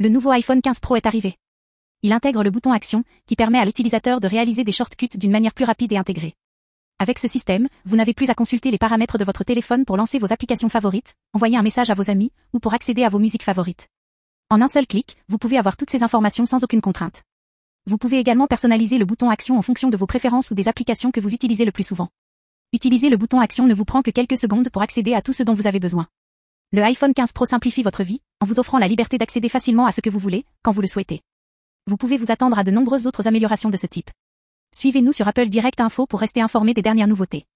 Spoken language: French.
Le nouveau iPhone 15 Pro est arrivé. Il intègre le bouton Action, qui permet à l'utilisateur de réaliser des shortcuts d'une manière plus rapide et intégrée. Avec ce système, vous n'avez plus à consulter les paramètres de votre téléphone pour lancer vos applications favorites, envoyer un message à vos amis, ou pour accéder à vos musiques favorites. En un seul clic, vous pouvez avoir toutes ces informations sans aucune contrainte. Vous pouvez également personnaliser le bouton Action en fonction de vos préférences ou des applications que vous utilisez le plus souvent. Utiliser le bouton Action ne vous prend que quelques secondes pour accéder à tout ce dont vous avez besoin. Le iPhone 15 Pro simplifie votre vie, en vous offrant la liberté d'accéder facilement à ce que vous voulez, quand vous le souhaitez. Vous pouvez vous attendre à de nombreuses autres améliorations de ce type. Suivez-nous sur Apple Direct Info pour rester informé des dernières nouveautés.